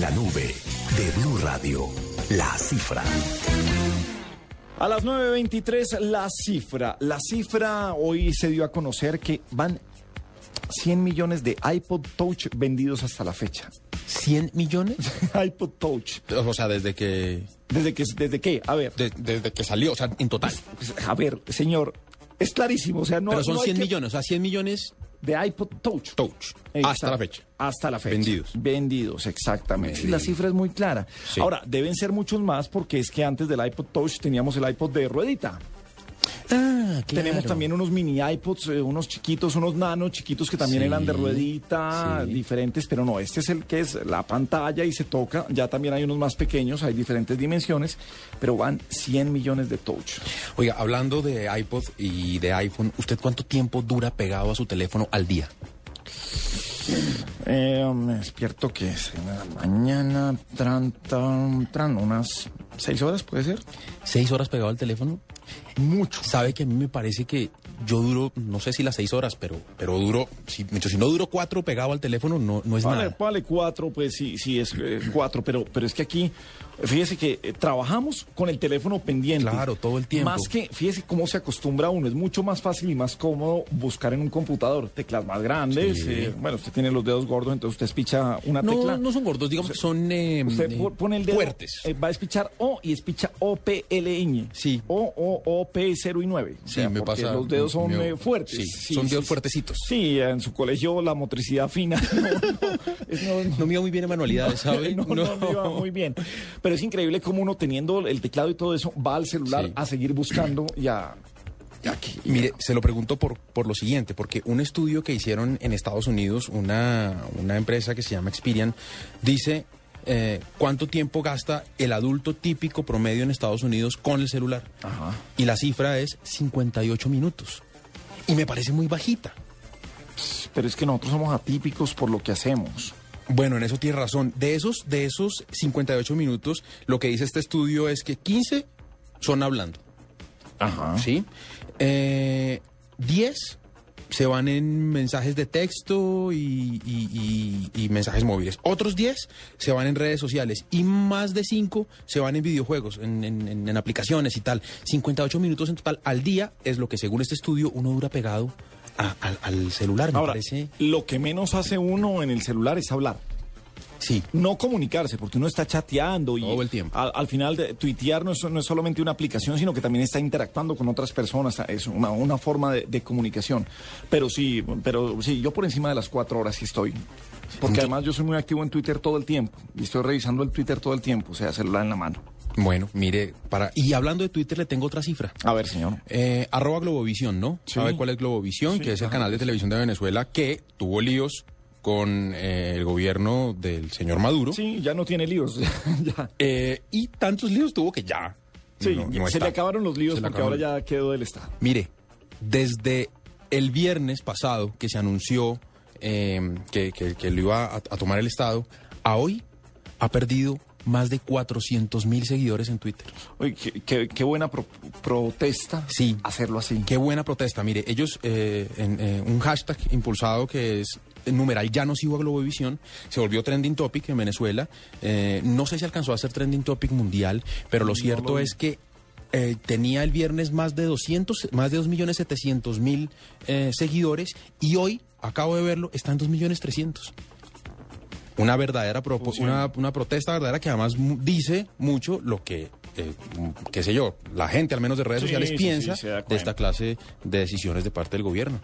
En la nube de Blue Radio, la cifra. A las 9.23, la cifra. La cifra hoy se dio a conocer que van 100 millones de iPod Touch vendidos hasta la fecha. ¿100 millones? iPod Touch. O sea, desde que, ¿Desde que, desde qué? A ver, de- desde que salió, o sea, en total. pues, a ver, señor, es clarísimo, o sea, no Pero son no hay 100 que- millones, o sea, 100 millones de iPod Touch. touch. Exacto. Hasta la fecha. Hasta la fecha. Vendidos. Vendidos, exactamente. La cifra es muy clara. Sí. Ahora, deben ser muchos más porque es que antes del iPod Touch teníamos el iPod de ruedita. Ah, Tenemos también unos mini iPods, eh, unos chiquitos, unos nano chiquitos que también Sí, eran de ruedita, sí. diferentes, pero no, este es el que es la pantalla y se toca. Ya también hay unos más pequeños, hay diferentes dimensiones, pero van 100 millones de touch. Oiga, hablando de iPod y de iPhone, ¿usted cuánto tiempo dura pegado a su teléfono al día? Eh, me despierto que es en la mañana, tran, tran, tran, unas 6 horas, ¿puede ser? ¿Seis horas pegado al teléfono? Mucho. Sabe que a mí me parece que yo duro, no sé si las seis horas, pero, pero duro, si, si no duro cuatro pegado al teléfono, no, no es Vale, nada. vale cuatro, pues sí, sí es eh, cuatro, pero, pero es que aquí, fíjese que eh, trabajamos con el teléfono pendiente. Claro, todo el tiempo. Más que, fíjese cómo se acostumbra uno, es mucho más fácil y más cómodo buscar en un computador teclas más grandes. Sí. eh, bueno, usted tiene los dedos gordos, entonces usted espicha una No, tecla. no son gordos, digamos que son eh, Usted po- pone el dedo, fuertes. va a espichar O y espicha O, P, L, ñ. Sí. O, O, O, P, 0 y 9. O Sí, sea, me pasa. los dedos son eh, fuertes. Sí, son dedos fuertecitos. Sí, en su colegio la motricidad fina. No, no, me iba muy bien en manualidades, ¿sabe? no, no, me iba muy bien. Pero es increíble cómo uno teniendo el teclado y todo eso va al celular a seguir buscando y a... Mire, se lo pregunto por, por lo siguiente, porque un estudio que hicieron en Estados Unidos, una, una empresa que se llama Experian, dice eh, cuánto tiempo gasta el adulto típico promedio en Estados Unidos con el celular. Ajá. Y la cifra es 58 minutos. Y me parece muy bajita. Pero es que nosotros somos atípicos por lo que hacemos. Bueno, en eso tiene razón. De esos, de esos 58 minutos, lo que dice este estudio es que 15 son hablando. Ajá. ¿sí? Eh, 10 se van en mensajes de texto y, y- y- y mensajes móviles. Otros 10 se van en redes sociales y más de 5 se van en videojuegos, en, en- en- en aplicaciones y tal. 58 minutos en total al día es lo que según este estudio uno dura pegado a- al- al celular. Me Ahora, parece... lo que menos hace uno en el celular es hablar. Sí. No comunicarse, porque uno está chateando y Todo el tiempo. Al, al final de tuitear no es, no es solamente una aplicación, sino que también está interactuando con otras personas. Es una, una forma de, de comunicación. Pero sí, pero sí, yo por encima de las cuatro horas sí estoy. Porque además yo soy muy activo en Twitter todo el tiempo. Y estoy revisando el Twitter todo el tiempo, o sea, celular en la mano. Bueno, mire, para... Y hablando de Twitter le tengo otra cifra. A ver, señor. Eh, arroba Globovisión, ¿no? Sí. ¿Sabe cuál es Globovisión? Sí, que es el ajá. canal de televisión de Venezuela que tuvo líos con eh, el gobierno del señor Maduro. Sí, ya no tiene líos. ya. Eh, y tantos líos tuvo que ya. Sí, no- no se está. le acabaron los líos porque ahora ya quedó del Estado. Mire, desde el viernes pasado que se anunció eh, que, que- que lo iba a, a tomar el Estado, a hoy ha perdido más de 400 mil seguidores en Twitter. Oye, qué, qué- qué buena pro- protesta Sí. hacerlo así. Qué buena protesta. Mire, ellos, eh, en un hashtag impulsado que es numeral ya no sigo a Globovisión, se volvió trending topic en Venezuela. Eh, no sé si alcanzó a ser trending topic mundial, pero lo cierto lo es que eh, tenía el viernes más de 200, más de 2.700.000 eh, seguidores y hoy, acabo de verlo, está en 2.300.000. Una verdadera propo- Funciona. una, una protesta verdadera que además mu- dice mucho lo que, eh, mm, qué sé yo, la gente al menos de redes Sí, sociales sí, sí, piensa de esta clase de decisiones de parte del gobierno.